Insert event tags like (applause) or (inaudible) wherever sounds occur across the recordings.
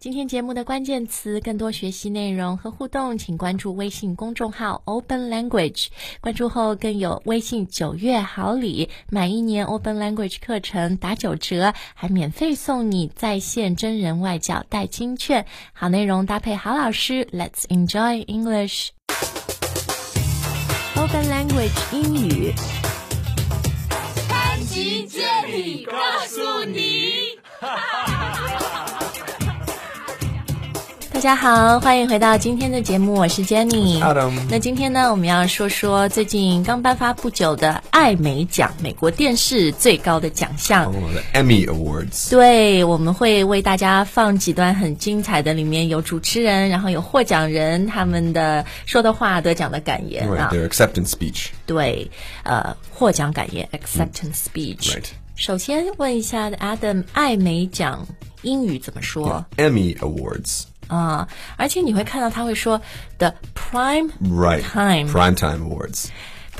今天节目的关键词，更多学习内容和互动，请关注微信公众号 Open Language。关注后更有微信九月好礼，满一年 Open Language 课程打九折，还免费送你在线真人外教代金券。好内容搭配好老师，Let's enjoy English。Open Language 英语。潘吉接力大家好，欢迎回到今天的节目，我是 Jenny。Adam 那今天呢，我们要说说最近刚颁发不久的艾美奖，美国电视最高的奖项。Oh, Emmy Awards. 对，我们会为大家放几段很精彩的，里面有主持人，然后有获奖人他们的说的话、得奖的感言 Right, 啊。their acceptance speech. 对，呃，获奖感言 （acceptance speech）。Right. 首先问一下 Adam，艾美奖英语怎么说？Emmy Awards. 啊，而且你会看到他会说 the prime Right. time Primetime Awards.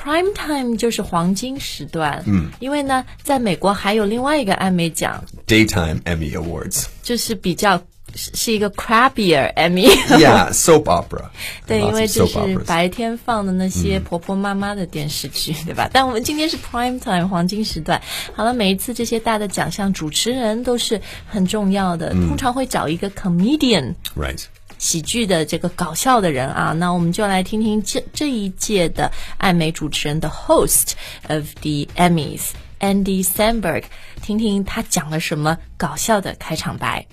prime time 就是黄金时段。嗯，因为呢，在美国还有另外一个艾美奖，Daytime Emmy Awards. 就是比较是是一个 crappier Emmy。Yeah, soap opera. (laughs) 对，因为这是白天放的那些婆婆妈妈的电视剧，(laughs) 对吧？但我们今天是 prime time 黄金时段。好了，每一次这些大的奖项，主持人都是很重要的，通常会找一个 comedian。Right. 喜剧的这个搞笑的人啊，那我们就来听听这这一届的艾美主持人的 host of the Emmys Andy Samberg，听听他讲了什么搞笑的开场白。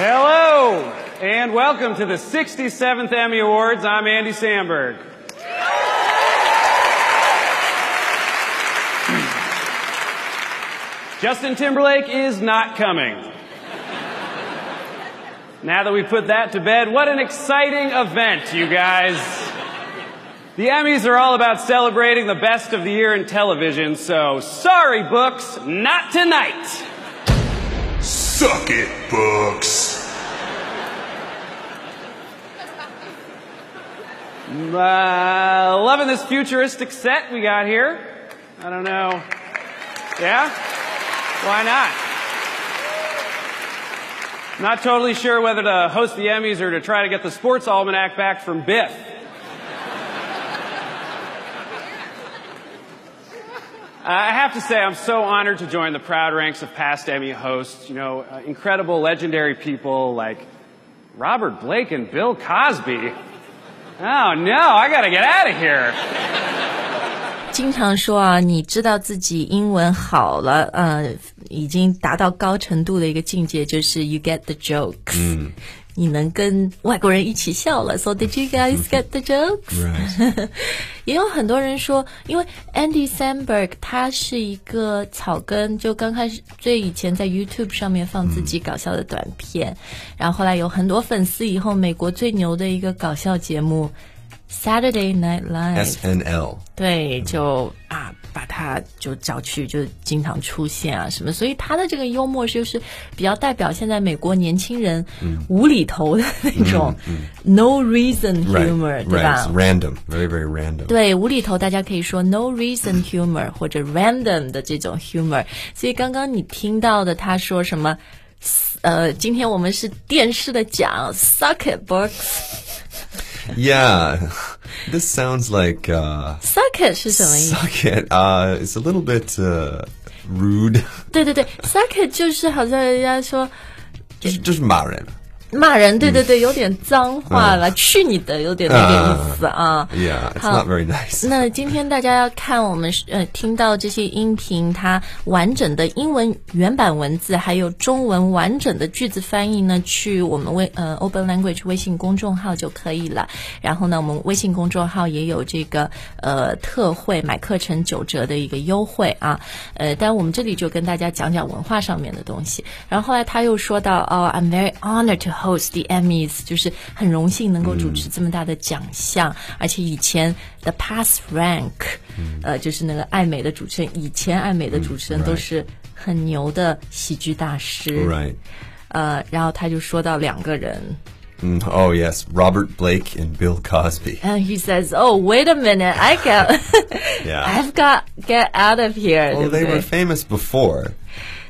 Hello, and welcome to the 67th Emmy Awards. I'm Andy Samberg. Justin Timberlake is not coming. Now that we put that to bed, what an exciting event, you guys. The Emmys are all about celebrating the best of the year in television, so sorry, books, not tonight. Suck it, books. Uh, loving this futuristic set we got here. I don't know. Yeah? Why not? Not totally sure whether to host the Emmys or to try to get the sports almanac back from Biff. I have to say, I'm so honored to join the proud ranks of past Emmy hosts. You know, uh, incredible, legendary people like Robert Blake and Bill Cosby. Oh no, I gotta get out of here. (laughs) 经常说啊，你知道自己英文好了，呃，已经达到高程度的一个境界，就是 you get the jokes，嗯， 你能跟外国人一起笑了。So did you guys get the jokes？Right. (laughs) 也有很多人说，因为 Andy Samberg 他是一个草根，就刚开始最以前在 YouTube 上面放自己搞笑的短片，然后后来有很多粉丝，以后美国最牛的一个搞笑节目 Saturday Night Live。SNL. 对，就啊，把他就找去，就经常出现啊什么，所以他的这个幽默就是比较代表现在美国年轻人无厘头的那种 no reason humor，、对吧 It's？random. Very, very random. 对，无厘头大家可以说 no reason humor 或者 random 的这种 humor。所以刚刚你听到的他说什么？呃，今天我们是电视的奖，suck it books。Yeah. (laughs) This sounds like, uh, suck it 是什么意思？ suck it. Uh, it's a little bit, uh, rude. (laughs) 对对对，suck it 就是好像人家说 Just, just 骂人. 骂人，对对对，有点脏话了，去你的，有点那个意思啊。Yeah, it's 好 not very nice. 那今天大家要看我们呃听到这些音频，它完整的英文原版文字，还有中文完整的句子翻译呢，去我们微呃 Open Language 微信公众号就可以了。然后呢，我们微信公众号也有这个呃特惠买课程九折的一个优惠啊。呃，但我们这里就跟大家讲讲文化上面的东西。然后后来他又说到哦，I'm very honored to host the Emmys，就是很荣幸能够主持这么大的奖项，而且以前 the past rank，、呃，就是那个爱美的主持人，以前爱美的主持人都是很牛的喜剧大师。Right. 呃，然后他就说到两个人。Mm, oh, yes. Robert Blake and Bill Cosby. And he says, "Oh, wait a minute, I got, (laughs) (laughs) Yeah. I've got get out of here." Well, 对不 they 对 were famous before.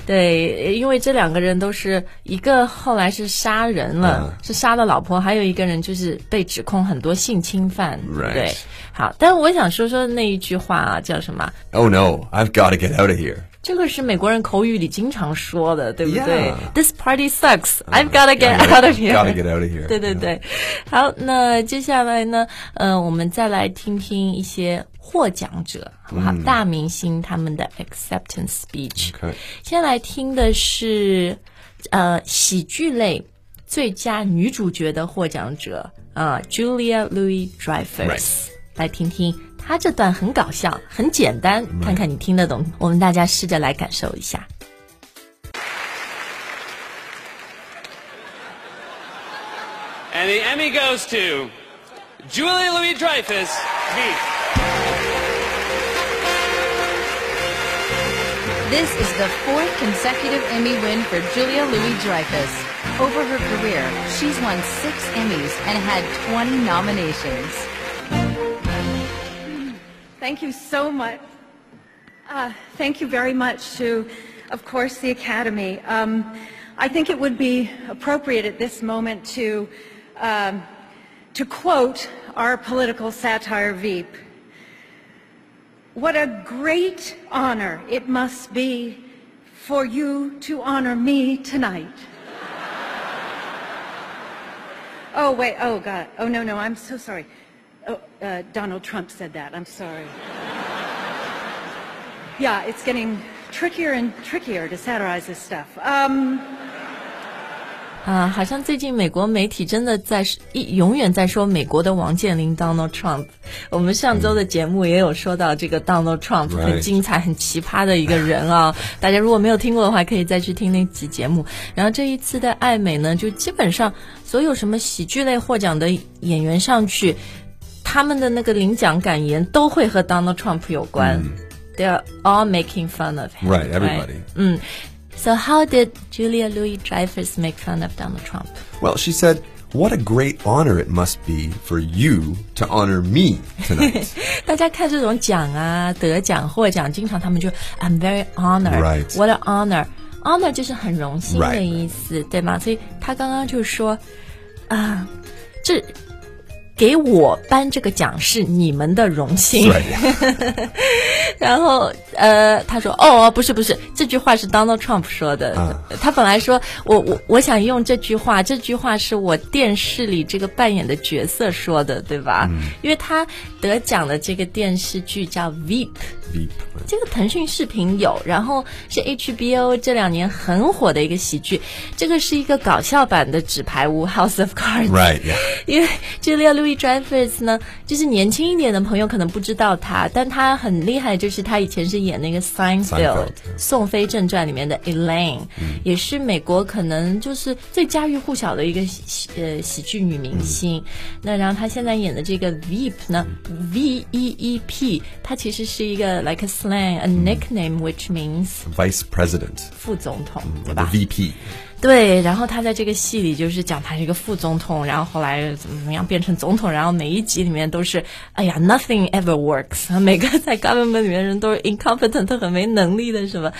对，因为这两个人都是一个后来是杀人了，是杀了老婆，还有一个人就是被指控很多性侵犯。 Right. 对，好，但我想说说那一句话啊，叫什么？ Oh no, I've got to get out of here. 这个是美国人口语里经常说的，对不对. This party sucks. I've gotta get out of here. gotta get out of here. 对对对，好，那接下来呢，呃，我们再来听听一些获奖者，好不好？大明星他们的 acceptance speech。先来听的是呃喜剧类最佳女主角的获奖者啊、j u l i a Louis Dreyfus。来听听她这段很搞笑，很简单，看看你听得懂。我们大家试着来感受一下。 And the Emmy goes to Julie Louis Dreyfus. This is the fourth consecutive Emmy win for Julia Louis-Dreyfus. Over her career, she's won six Emmys and had 20 nominations. Thank you so much. Uh, thank you very much to, of course, the Academy. Um, I think it would be appropriate at this moment to, um, to quote our political satire Veep. What a great honor it must be for you to honor me tonight. (laughs) Oh, wait, oh, God. Oh, no, no, I'm so sorry. Oh, uh, Donald Trump said that. I'm sorry. yeah, it's getting trickier and trickier to satirize this stuff. Um, 啊，好像最近美国媒体真的在一永远在说美国的王健林 Donald Trump。我们上周的节目也有说到这个 Donald Trump，、很精彩、很奇葩的一个人啊。大家如果没有听过的话，可以再去听那集节目。然后这一次的艾美呢，就基本上所有什么喜剧类获奖的演员上去，他们的那个领奖感言都会和 Donald Trump 有关。They are all making fun of him. Right, everybody. 嗯。So how did Julia Louis-Dreyfus make fun of Donald Trump? Well, she said, What a great honor it must be for you to honor me tonight. (laughs) 大家看这种奖啊、得奖、获奖，经常他们就 I'm very honored. Right. What an honor. Honor 就是很荣幸的 Right. 意思对吗？所以他刚刚就说啊，这 给我颁这个奖是你们的荣幸。(laughs) 然后呃，他说哦，不是不是，这句话是 Donald Trump 说的。啊他本来说我我我想用这句话，这句话是我电视里这个扮演的角色说的，对吧？因为他得奖的这个电视剧叫 Veep。Veep. 这个腾讯视频有，然后是 HBO 这两年很火的一个喜剧，这个是一个搞笑版的《纸牌屋》House of Cards。Right, yeah. (laughs) 因为 Julia Louis Dreyfus 呢，就是年轻一点的朋友可能不知道她，但她很厉害，就是她以前是演那个 Seinfeld 宋飞正传》里面的 Elaine，、也是美国可能就是最家喻户晓的一个喜呃喜剧女明星。那然后她现在演的这个 Veep 呢，V E E P，它其实是一个 like a slang a nickname which means Vice President. 副总统，对吧？VP. 对，然后他在这个戏里就是讲他是一个副总统，然后后来怎么怎么样变成总统，然后每一集里面都是，哎呀，nothing ever works，每个在 government 里面的人都是 incompetent，很没能力的，是吧？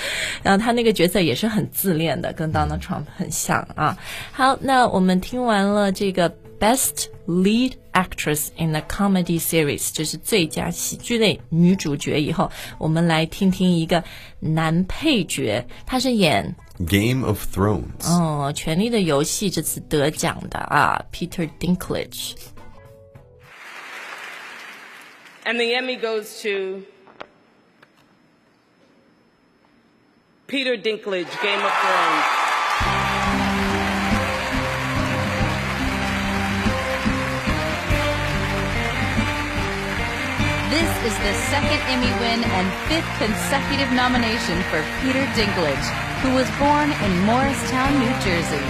然后他那个角色也是很自恋的，跟 Donald Trump 很像啊。好，那我们听完了这个 Best Lead Actress in a Comedy Series，就是最佳喜剧类女主角以后，我们来听听一个男配角，他是演。 Game of Thrones. 哦，《权力的游戏》这次得奖的啊，Peter Dinklage。 And the Emmy goes to Peter Dinklage, Game of Thrones. This is the second Emmy win and fifth consecutive nomination for Peter Dinklage, who was born in Morristown, New Jersey.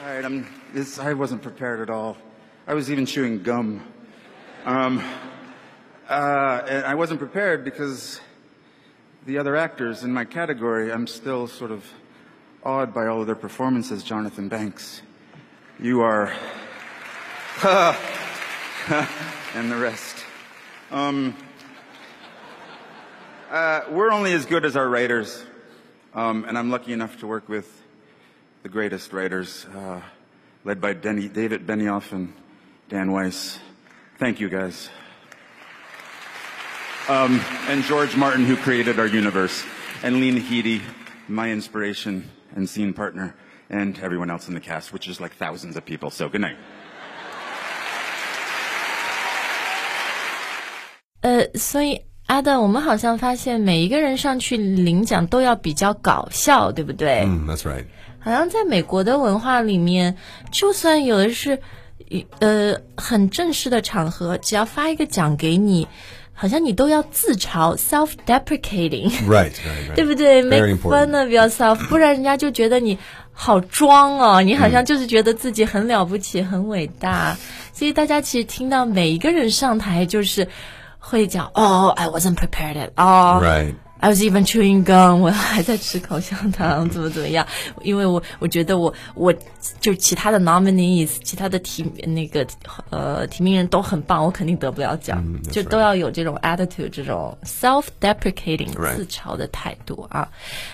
All right, I'm. This, I wasn't prepared at all. I was even chewing gum. Um, uh, and I wasn't prepared because the other actors in my category, I'm still sort of awed by all of their performances. Jonathan Banks, You are. (laughs) and the rest. Um, uh, we're only as good as our writers. Um, and I'm lucky enough to work with the greatest writers, uh, led by Denny, David Benioff and Dan Weiss. Thank you, guys. Um, and George Martin, who created our universe, and Lena Headey, my inspiration and scene partner, and everyone else in the cast, which is like thousands of people. So good night. 呃，所以阿德，我们好像发现每一个人上去领奖都要比较搞笑，对不对？Mm, that's right. 好像在美国的文化里面，就算有的是呃很正式的场合，只要发一个奖给你，好像你都要自嘲 （self-deprecating）。Right, right, right. 对不对 Very？Make fun of yourself，不然人家就觉得你好装哦，你好像就是觉得自己很了不起、很伟大。所以大家其实听到每一个人上台，就是会讲哦，I wasn't prepared at all。I was even chewing gum，我还在吃口香糖，怎么怎么样？因为我我觉得我我就其他的 nominees，其他的提那个呃提名人都很棒，我肯定得不了奖，就都要有这种 attitude，这种 self-deprecating 自嘲的态度啊。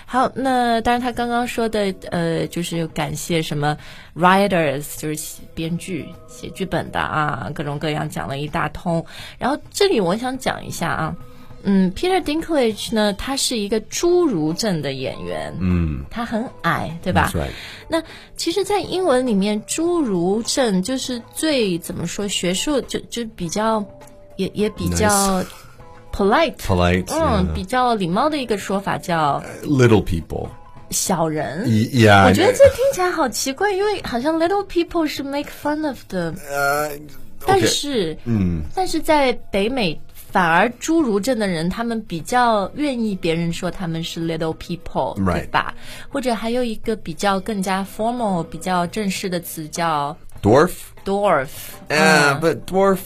好，那当然他刚刚说的呃，就是感谢什么 writers，就是写编剧、写剧本的啊，各种各样讲了一大通。然后这里我想讲一下啊。嗯，Peter Dinklage 呢，他是一个侏儒症的演员。嗯，他很矮，对吧？对。那其实在英文里面，侏儒症就是最，怎么说，学术就就比较，也也比较 polite。polite。嗯，比较礼貌的一个说法叫 little people。小人。yeah。我觉得这听起来好奇怪，因为好像 little people 是 make fun of the。但是，嗯，但是在北美。反而侏儒症的人，他们比较愿意别人说他们是 little people，、对吧？或者还有一个比较更加 formal、比较正式的词叫 Dwarf? dwarf。Yeah, but dwarf,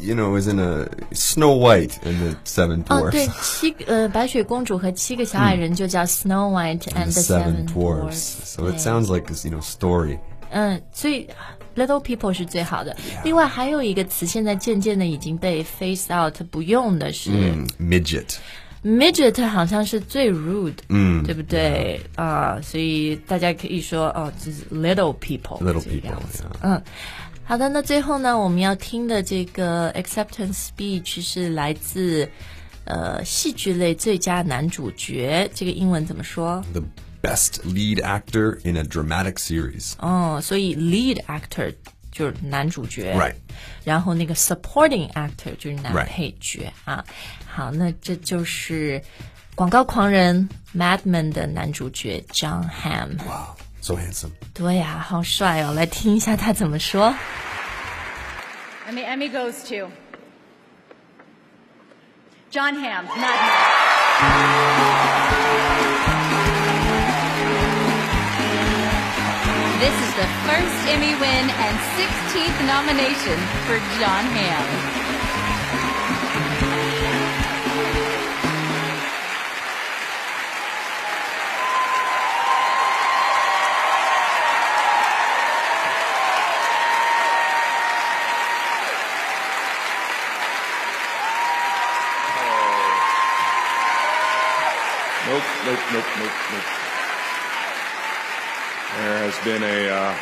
you know, is in a Snow White and the Seven 哦，对 Dwarfs.，七个呃，白雪公主和七个小矮人就叫 Snow White and the the Seven Seven Dwarfs. So it sounds like this, you know, story. 嗯，所以 little people 是最好的。另外还有一个词，现在渐渐的已经被 face out 不用的是、Mm, midget. midget，好像是最 rude，嗯，对不对啊、所以大家可以说哦，就是 little people, 样子嗯。好的，那最后呢，我们要听的这个 acceptance speech 是来自呃戏剧类最佳男主角，这个英文怎么说？The best lead actor in a dramatic series. 哦，所以 lead actor 就是男主角 Right 然后那个 supporting actor 就是男 Right 配角啊。好，那这就是广告狂人 Mad Men 的男主角 John Hamm。 Wow, so handsome. 对呀、好帅哦！来听一下他怎么说。 And the Emmy goes to John Hamm, not The first Emmy win and 16th nomination for John Hamm. Nope, nope, nope, nope. There has been a uh,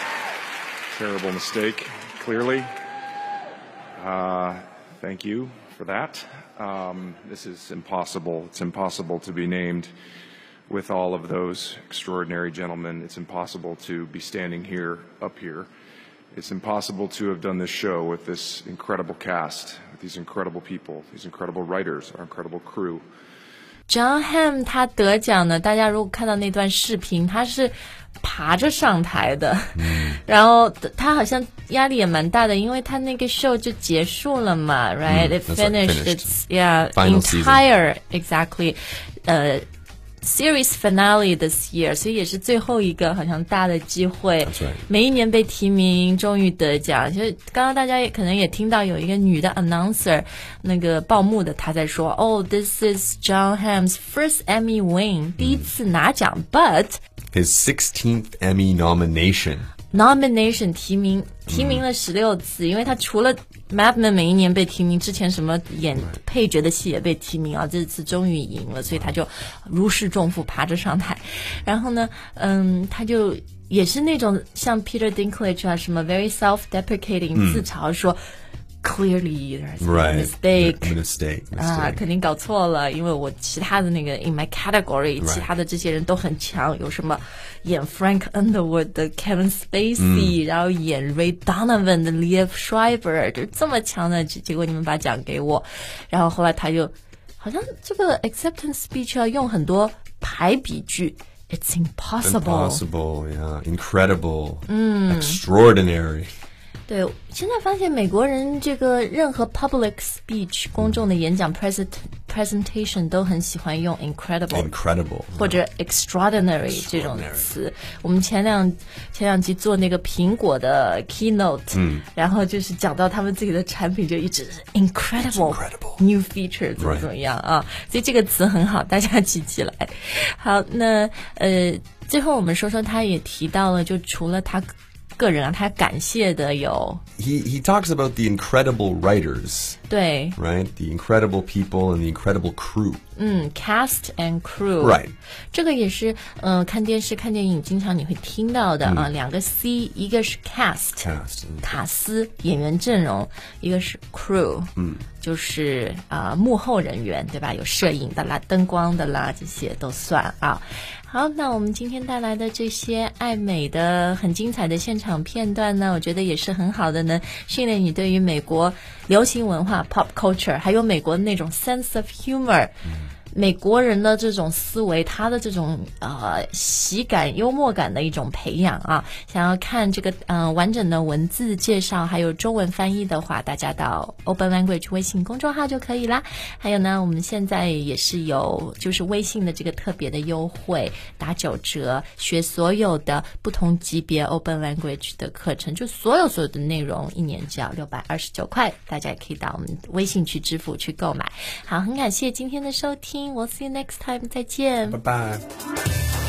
terrible mistake, clearly. Uh, thank you for that. Um, this is impossible. It's impossible to be named with all of those extraordinary gentlemen. It's impossible to be standing here, up here. It's impossible to have done this show with this incredible cast, with these incredible people, these incredible writers, our incredible crew. John Hamm 他得奖呢，大家如果看到那段视频，他是爬着上台的，然后他好像压力也蛮大的，因为他那个 show 就结束了嘛、r i g h t It right, finished. It's yeah, entire exactly. 呃 series finale this year，所以也是最后一个好像大的机会。 That's right. 每一年被提名，终于得奖。就是刚刚大家也可能也听到有一个女的 announcer，那个报幕的她在说，哦、t h i s is John Hamm's first Emmy win，、第一次拿奖，but His 16th Emmy nomination. Nomination 提名提名了十六次，因为他除了 Madman 每一年被提名，之前什么演配角的戏也被提名啊，这次终于赢了，所以他就如释重负，爬着上台。然后呢，嗯，他就也是那种像 Peter Dinklage 啊，什么 very self-deprecating，、自嘲说。Clearly, there's a Right. mistake. Mistake. Mistake. 啊，肯定搞错了，因为我其他的那个 in my category，、其他的这些人都很强，有什么演 Frank Underwood 的 Kevin Spacey，、然后演 Ray Donovan 的 Liev Schreiber，就这么强的，结结果你们把奖给我，然后后来他就好像这个 acceptance speech 要用很多排比句，It's impossible。 Impossible. Yeah. Incredible. Mm. Extraordinary. 对，现在发现美国人这个任何 public speech 公众的演讲 present presentation 都很喜欢用 incredible。Incredible. 或者 extraordinary 这种词。我们前两前两集做那个苹果的 keynote，嗯，然后就是讲到他们自己的产品，就一直 incredible new feature 怎么怎么样啊？所以这个词很好，大家记起来。好，那呃，最后我们说说，他也提到了，就除了他个人啊，他感谢的有 He he talks about the incredible writers, 对， right? The incredible people and the incredible crew. 嗯，cast and crew， Right 这个也是，嗯、看电视、看电影，经常你会听到的啊。两个 C，一个是 cast， Cast. 卡斯演员阵容，一个是 crew，嗯，就是啊、幕后人员，对吧？有摄影的啦、灯光的啦，这些都算啊。 好，那我们今天带来的这些爱美的、很精彩的现场片段呢，我觉得也是很好的能，训练你对于美国流行文化 （pop culture） 还有美国的那种 sense of humor。美国人的这种思维，他的这种呃喜感、幽默感的一种培养啊。想要看这个嗯、呃完整的文字介绍，还有中文翻译的话，大家到 Open Language 微信公众号就可以啦。还有呢，我们现在也是有就是微信的这个特别的优惠，打九折，学所有的不同级别 Open Language 的课程，就所有所有的内容，一年只要六百二十九块，大家也可以到我们微信去支付去购买。好，很感谢今天的收听，We'll see you next time，再见。Bye bye.